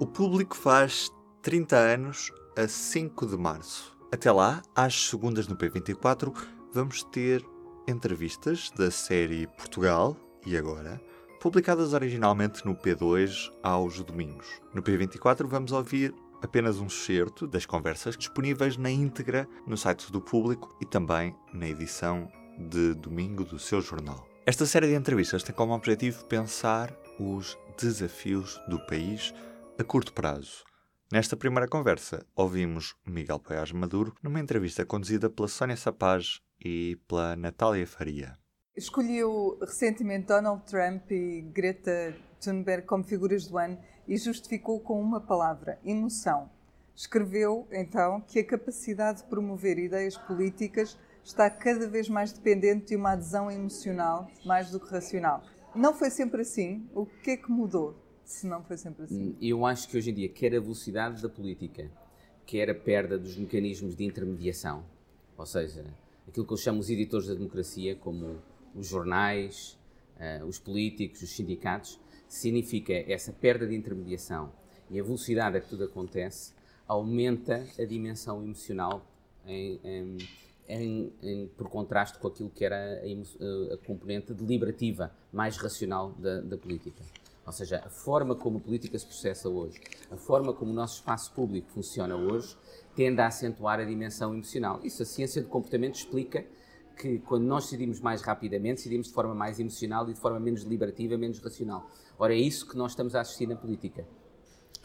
O público faz 30 anos a 5 de março. Até lá, às segundas no P24, vamos ter entrevistas da série Portugal e Agora, publicadas originalmente no P2 aos domingos. No P24 vamos ouvir apenas um certo das conversas disponíveis na íntegra no site do público e também na edição de domingo do seu jornal. Esta série de entrevistas tem como objetivo pensar os desafios do país a curto prazo. Nesta primeira conversa, ouvimos Miguel Paiás Maduro numa entrevista conduzida pela Sónia Sapaz e pela Natália Faria. Escolheu recentemente Donald Trump e Greta Thunberg como figuras do ano e justificou com uma palavra: emoção. Escreveu, então, que a capacidade de promover ideias políticas está cada vez mais dependente de uma adesão emocional mais do que racional. Não foi sempre assim? O que é que mudou, se não foi sempre assim? Hum, eu acho que hoje em dia, quer a velocidade da política, quer a perda dos mecanismos de intermediação, ou seja, aquilo que eu chamo os editores da democracia, como os jornais, uh, os políticos, os sindicatos, significa essa perda de intermediação e a velocidade a que tudo acontece aumenta a dimensão emocional em, em, em, por contraste com aquilo que era a, a, componente deliberativa, mais racional da, da, política. Ou seja, a forma como a política se processa hoje, a forma como o nosso espaço público funciona hoje, tende a acentuar a dimensão emocional. Isso a ciência do comportamento explica que quando nós decidimos mais rapidamente, decidimos de forma mais emocional e de forma menos deliberativa, menos racional. Ora, é isso que nós estamos a assistir na política.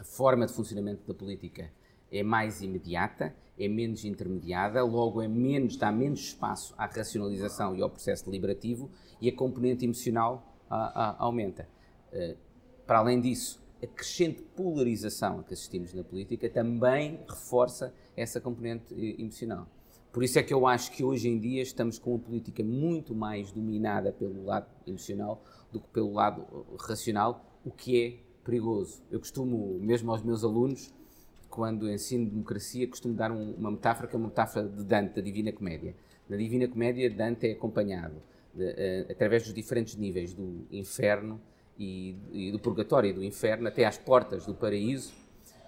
A forma de funcionamento da política é mais imediata, é menos intermediada, logo é menos, dá menos espaço à racionalização e ao processo deliberativo e a componente emocional a, a, aumenta. Uh, para além disso, a crescente polarização a que assistimos na política também reforça essa componente eh, emocional. Por isso é que eu acho que hoje em dia estamos com uma política muito mais dominada pelo lado emocional do que pelo lado uh, racional, o que é perigoso. Eu costumo, mesmo aos meus alunos, quando ensino democracia, costumo dar um, uma metáfora que é uma metáfora de Dante, da Divina Comédia. Na Divina Comédia, Dante é acompanhado de, uh, através dos diferentes níveis do inferno e, e, do purgatório e do inferno até às portas do paraíso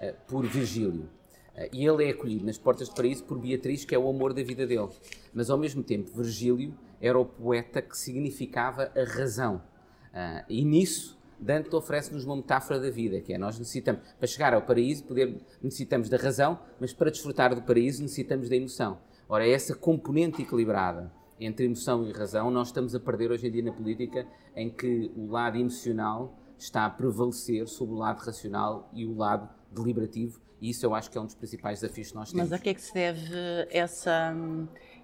uh, por Virgílio. Eh, e ele é acolhido nas portas do paraíso por Beatriz, que é o amor da vida dele. Mas ao mesmo tempo, Virgílio era o poeta que significava a razão. Uh, e nisso, Dante oferece-nos uma metáfora da vida, que é nós necessitamos, para chegar ao paraíso, poder, necessitamos da razão, mas para desfrutar do paraíso necessitamos da emoção. Ora, essa componente equilibrada entre emoção e razão, nós estamos a perder hoje em dia na política, em que o lado emocional está a prevalecer sobre o lado racional e o lado deliberativo, e isso eu acho que é um dos principais desafios que nós temos. Mas a que é que se deve essa,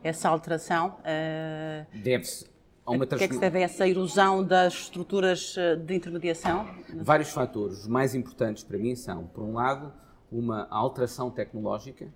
essa alteração? Uh, Deve-se a uma A que é que se deve essa erosão das estruturas eh, de intermediação? Vários fatores. Os mais importantes para mim são, por um lado, uma alteração tecnológica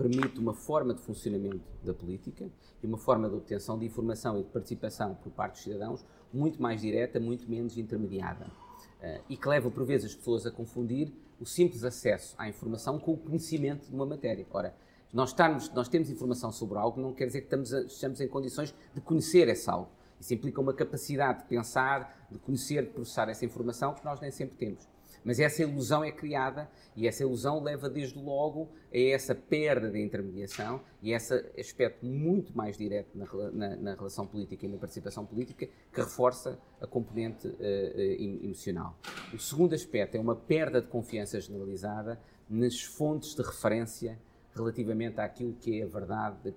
permite uma forma de funcionamento da política e uma forma de obtenção de informação e de participação por parte dos cidadãos muito mais direta, muito menos intermediada. Uh, e que leva, por vezes, as pessoas a confundir o simples acesso à informação com o conhecimento de uma matéria. Ora, nós, estamos, nós temos informação sobre algo não quer dizer que estamos, estamos em condições de conhecer esse algo. Isso implica uma capacidade de pensar, de conhecer, de processar essa informação que nós nem sempre temos. Mas essa ilusão é criada e essa ilusão leva desde logo a essa perda de intermediação e esse aspecto muito mais direto na, na, na relação política e na participação política que reforça a componente uh, emocional. O segundo aspecto é uma perda de confiança generalizada nas fontes de referência relativamente àquilo que é a verdade,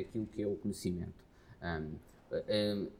àquilo que é o conhecimento. Um, um,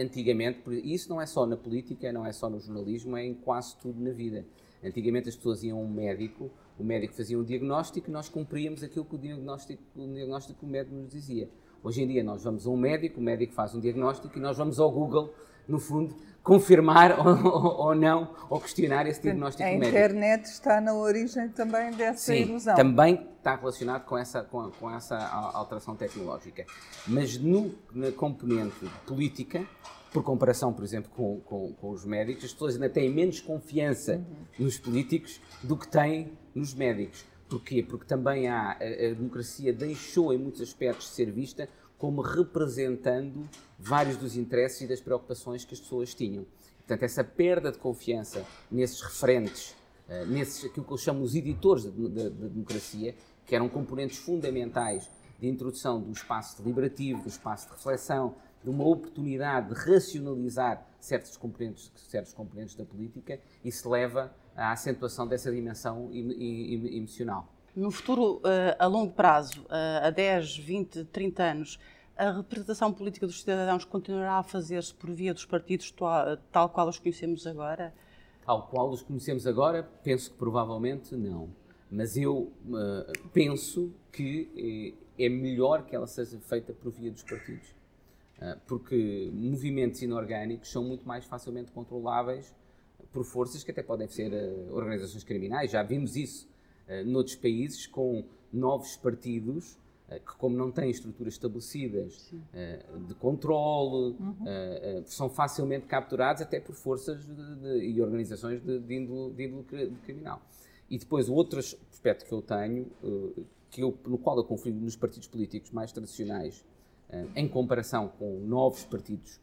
antigamente, isso não é só na política, não é só no jornalismo, é em quase tudo na vida. Antigamente as pessoas iam a um médico, o médico fazia um diagnóstico e nós cumpríamos aquilo que o diagnóstico, o diagnóstico que o médico nos dizia. Hoje em dia nós vamos a um médico, o médico faz um diagnóstico e nós vamos ao Google, no fundo, confirmar ou, ou não, ou questionar esse diagnóstico médico. A internet está na origem também dessa Sim, ilusão. também está relacionado com essa, com, com essa alteração tecnológica. Mas no, na componente política, por comparação, por exemplo, com, com, com, os médicos, as pessoas ainda têm menos confiança uhum. nos políticos do que têm nos médicos. Porquê? Porque também há, a, a democracia deixou em muitos aspectos de ser vista como representando vários dos interesses e das preocupações que as pessoas tinham. Portanto, essa perda de confiança nesses referentes uh, nesses, aquilo que eu chamo os editores da, da, da, democracia, que eram componentes fundamentais de introdução do espaço deliberativo, do espaço de reflexão, uma oportunidade de racionalizar certos componentes, certos componentes da política, e se leva à acentuação dessa dimensão emocional. No futuro, eh, a longo prazo, eh, a 10, 20, 30 anos, a representação política dos cidadãos continuará a fazer-se por via dos partidos tal qual os conhecemos agora? Tal qual os conhecemos agora, penso que provavelmente não. Mas eu uh, penso que é melhor que ela seja feita por via dos partidos. Uh, porque movimentos inorgânicos são muito mais facilmente controláveis por forças que até podem ser uh, organizações criminais. Já vimos isso uh, noutros países com novos partidos que, como não têm estruturas estabelecidas de controle, uhum. são facilmente capturados até por forças de, de, e organizações de, de, índole, de índole criminal. E depois o outro aspecto que eu tenho, que eu, no qual eu confio nos partidos políticos mais tradicionais, em comparação com novos partidos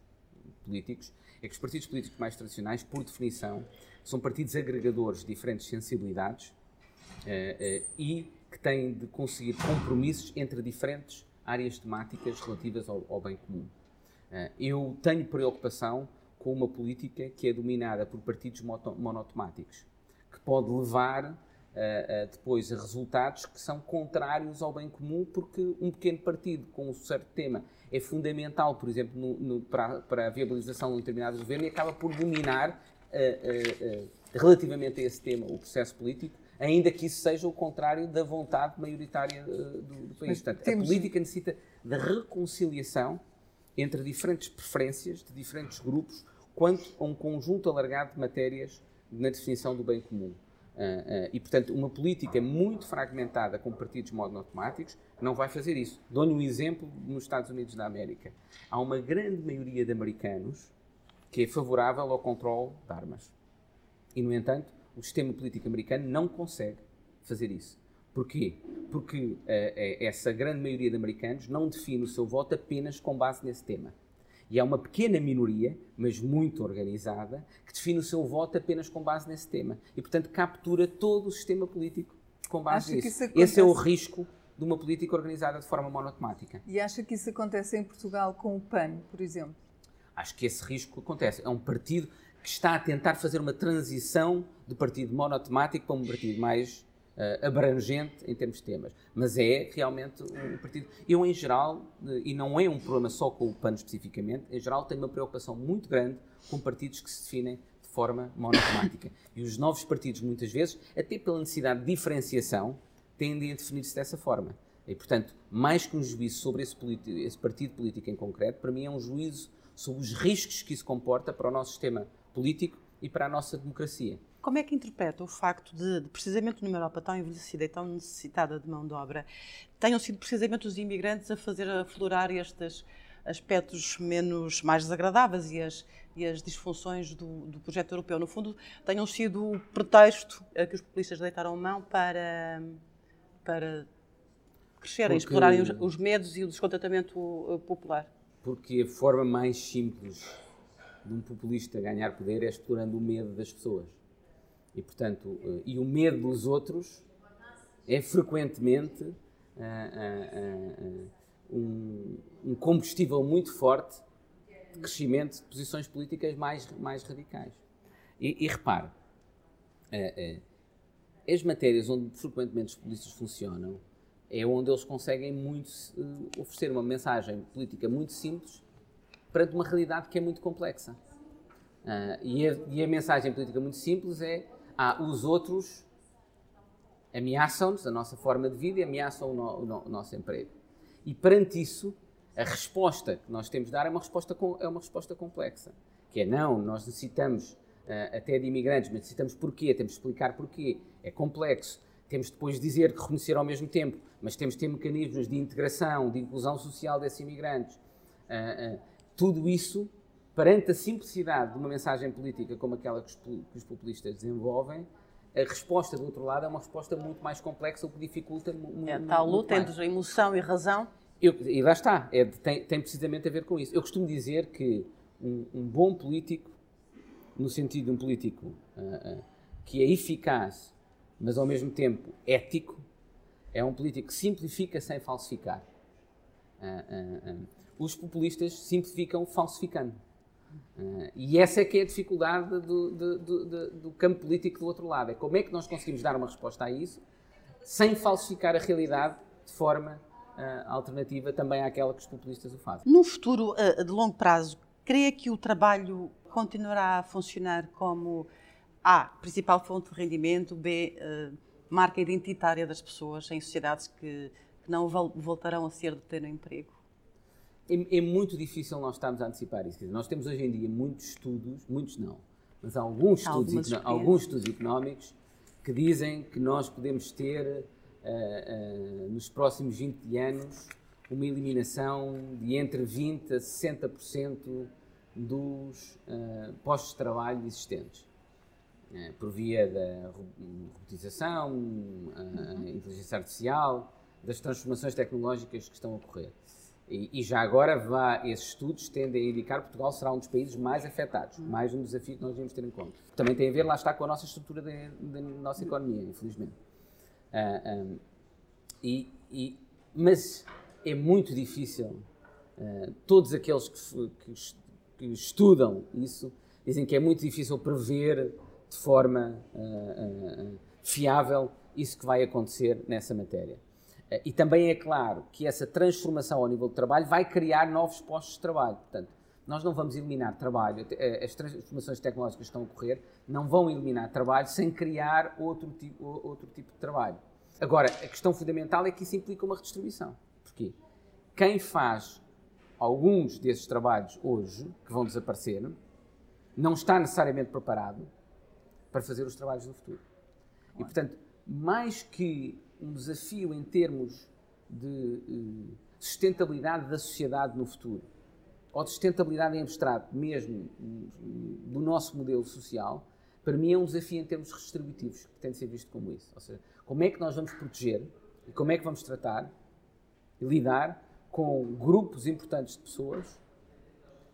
políticos, é que os partidos políticos mais tradicionais, por definição, são partidos agregadores de diferentes sensibilidades uh, uh, e que têm de conseguir compromissos entre diferentes áreas temáticas relativas ao, bem comum. Eu tenho preocupação com uma política que é dominada por partidos monotemáticos, que pode levar depois a resultados que são contrários ao bem comum, porque um pequeno partido com um certo tema é fundamental, por exemplo, no, no, para, para, a viabilização de um determinado governo e acaba por dominar, relativamente a esse tema, o processo político, ainda que isso seja o contrário da vontade maioritária uh, do, do, país. Portanto, temos... a política necessita da reconciliação entre diferentes preferências de diferentes grupos quanto a um conjunto alargado de matérias na definição do bem comum. Uh, uh, e, portanto, uma política muito fragmentada com partidos monotemáticos não vai fazer isso. Dou-lhe um exemplo nos Estados Unidos da América. Há uma grande maioria de americanos que é favorável ao controle de armas. E, no entanto, o sistema político americano não consegue fazer isso. Porquê? Porque uh, essa grande maioria de americanos não define o seu voto apenas com base nesse tema. E há uma pequena minoria, mas muito organizada, que define o seu voto apenas com base nesse tema. E, portanto, captura todo o sistema político com base Acho nisso. Esse é o risco de uma política organizada de forma monotemática. E acha que isso acontece em Portugal com o PAN, por exemplo? Acho que esse risco acontece. É um partido que está a tentar fazer uma transição de partido monotemático para um partido mais uh, abrangente em termos de temas. Mas é realmente um partido. Eu, em geral, e não é um problema só com o PAN especificamente, em geral tenho uma preocupação muito grande com partidos que se definem de forma monotemática. E os novos partidos, muitas vezes, até pela necessidade de diferenciação, tendem a definir-se dessa forma. E, portanto, mais que um juízo sobre esse, esse partido político em concreto, para mim é um juízo sobre os riscos que isso comporta para o nosso sistema político e para a nossa democracia. Como é que interpreta o facto de, de, precisamente numa Europa tão envelhecida e tão necessitada de mão de obra, tenham sido precisamente os imigrantes a fazer aflorar estes aspectos menos mais desagradáveis e as, e as disfunções do, do, projeto europeu, no fundo, tenham sido o pretexto a que os populistas deitaram mão para, para crescerem, Porque... explorarem os, os medos e o descontentamento uh, popular? Porque a forma mais simples de um populista ganhar poder é explorando o medo das pessoas. E, portanto, uh, e o medo dos outros é frequentemente uh, uh, um, um, combustível muito forte de crescimento de posições políticas mais, mais radicais. E, e repare, as matérias onde frequentemente os populistas funcionam é onde eles conseguem muito oferecer uma mensagem política muito simples perante uma realidade que é muito complexa. E, a, e, a, mensagem política muito simples é: ah, os outros ameaçam-nos a nossa forma de vida e ameaçam o, no, o, no, o, nosso emprego. E perante isso, a resposta que nós temos de dar é uma resposta, é uma resposta complexa. Que é: não, nós necessitamos uh, até de imigrantes, mas necessitamos porquê, temos de explicar porquê. É complexo. Temos depois de dizer que reconhecer ao mesmo tempo, mas temos de ter mecanismos de integração, de inclusão social desses imigrantes. Uh, tudo isso, perante a simplicidade de uma mensagem política como aquela que os, que os populistas desenvolvem, a resposta do outro lado é uma resposta muito mais complexa, o que dificulta muito. É tal luta entre emoção e razão. Eu, e lá está, é, tem, tem, precisamente a ver com isso. Eu costumo dizer que um, um bom político, no sentido de um político uh, uh, que é eficaz, mas ao mesmo tempo ético, é um político que simplifica sem falsificar. Uh. Os populistas simplificam falsificando. E essa é que é a dificuldade do, do, do, do, campo político do outro lado. É como é que nós conseguimos dar uma resposta a isso sem falsificar a realidade de forma alternativa também àquela que os populistas o fazem. No futuro de longo prazo, creia que o trabalho continuará a funcionar como A, principal fonte de rendimento, B, marca identitária das pessoas em sociedades que, que não voltarão a ser de ter um emprego? É, é, muito difícil nós estarmos a antecipar isso. Nós temos hoje em dia muitos estudos, muitos não, mas alguns estudos, alguns estudos económicos que dizem que nós podemos ter, uh, uh, nos próximos 20 anos, uma eliminação de entre 20% a 60% dos uh, postos de trabalho existentes. Por via da robotização, a inteligência artificial, das transformações tecnológicas que estão a ocorrer. E, e, já agora vá, esses estudos tendem a indicar que Portugal será um dos países mais afetados, mais um desafio que nós devemos ter em conta. Também tem a ver, lá está, com a nossa estrutura da nossa economia, infelizmente. Uh, ah, um, e, e, mas é muito difícil, uh, todos aqueles que, que, que estudam isso dizem que é muito difícil prever de forma uh, fiável isso que vai acontecer nessa matéria. Uh, e também é claro que essa transformação ao nível de trabalho vai criar novos postos de trabalho. Portanto, nós não vamos eliminar trabalho, as transformações tecnológicas que estão a ocorrer não vão eliminar trabalho sem criar outro tipo, outro tipo de trabalho. Agora, a questão fundamental é que isso implica uma redistribuição. Porquê? Quem faz alguns desses trabalhos hoje, que vão desaparecer, não está necessariamente preparado para fazer os trabalhos no futuro. E, portanto, mais que um desafio em termos de uh, sustentabilidade da sociedade no futuro, ou de sustentabilidade em abstrato, mesmo do nosso modelo social, para mim é um desafio em termos redistributivos, que tem de ser visto como isso. Ou seja, como é que nós vamos proteger e como é que vamos tratar e lidar com grupos importantes de pessoas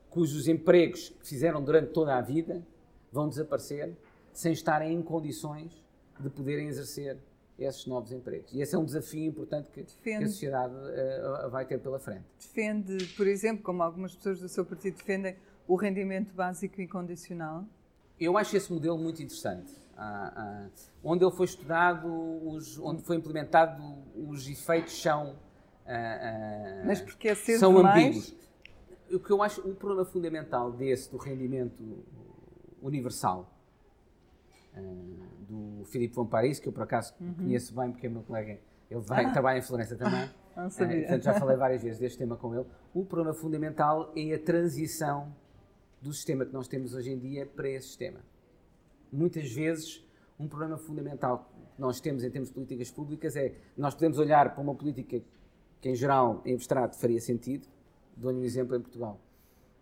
cujos empregos que fizeram durante toda a vida vão desaparecer sem estarem em condições de poderem exercer esses novos empregos. E esse é um desafio importante que, defende, que a sociedade uh, vai ter pela frente. Defende, por exemplo, como algumas pessoas do seu partido defendem, o rendimento básico incondicional? Eu acho esse modelo muito interessante. Ah, ah, onde ele foi estudado, os, onde foi implementado, os efeitos são. Ah, Mas porque é ser são demais? ambíguos. O que eu acho o problema fundamental desse do rendimento universal do Filipe von Paris, que eu por acaso uhum. conheço bem porque é meu colega, ele vai, trabalha em Florença também. Não sabia. Uh, portanto, já falei várias vezes deste tema com ele. O problema fundamental é a transição do sistema que nós temos hoje em dia para esse sistema. Muitas vezes, um problema fundamental que nós temos em termos de políticas públicas é nós podemos olhar para uma política que, em geral, em abstrato, faria sentido. Dou-lhe um exemplo em Portugal.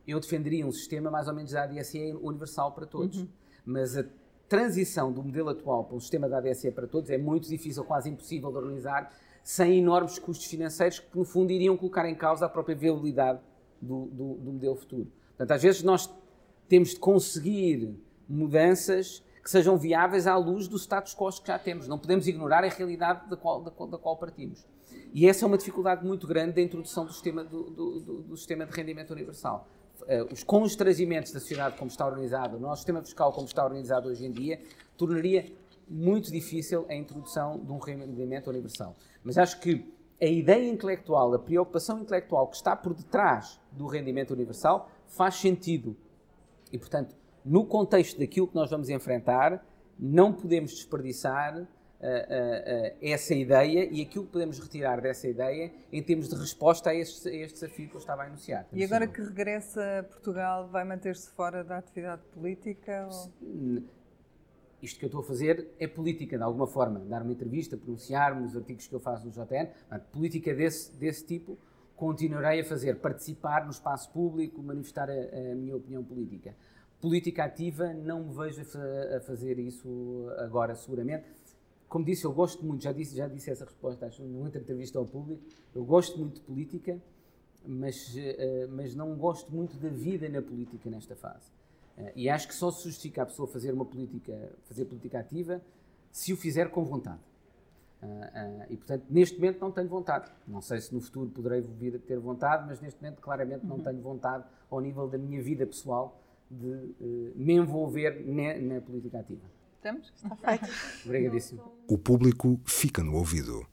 Eu defenderia um sistema mais ou menos da ADSE universal para todos. Uhum. Mas a transição do modelo atual para o sistema da ADSE para todos é muito difícil, quase impossível de organizar, sem enormes custos financeiros que, no fundo, iriam colocar em causa a própria viabilidade do, do, do modelo futuro. Portanto, às vezes nós temos de conseguir mudanças que sejam viáveis à luz do status quo que já temos. Não podemos ignorar a realidade da qual, da qual, da qual partimos. E essa é uma dificuldade muito grande da introdução do sistema, do, do, do sistema de rendimento universal uh, os constrangimentos da sociedade como está organizado, o nosso sistema fiscal como está organizado hoje em dia, tornaria muito difícil a introdução de um rendimento universal. Mas acho que a ideia intelectual, a preocupação intelectual que está por detrás do rendimento universal faz sentido. E, portanto, no contexto daquilo que nós vamos enfrentar, não podemos desperdiçar essa ideia e aquilo que podemos retirar dessa ideia em termos de resposta a este, a este desafio que eu estava a anunciar. E agora que regressa a Portugal, vai manter-se fora da atividade política? Ou? Isto que eu estou a fazer é política, de alguma forma. Dar uma entrevista, pronunciar-me os artigos que eu faço no JN. política desse, desse tipo continuarei a fazer. Participar no espaço público, manifestar a, a minha opinião política política ativa, não me vejo a, fazer isso agora, seguramente como disse, eu gosto muito, já disse, já disse essa resposta acho, numa outra entrevista ao público, eu gosto muito de política, mas, uh, mas não gosto muito da vida na política nesta fase. Uh, e acho que só se justifica a pessoa fazer uma política, fazer política ativa se o fizer com vontade. Uh, e, portanto, neste momento não tenho vontade. Não sei se no futuro poderei vir a ter vontade, mas neste momento, claramente, não uhum. tenho vontade, ao nível da minha vida pessoal, de me envolver na política ativa. Estamos? Está feito. Obrigadíssimo. O público fica no ouvido.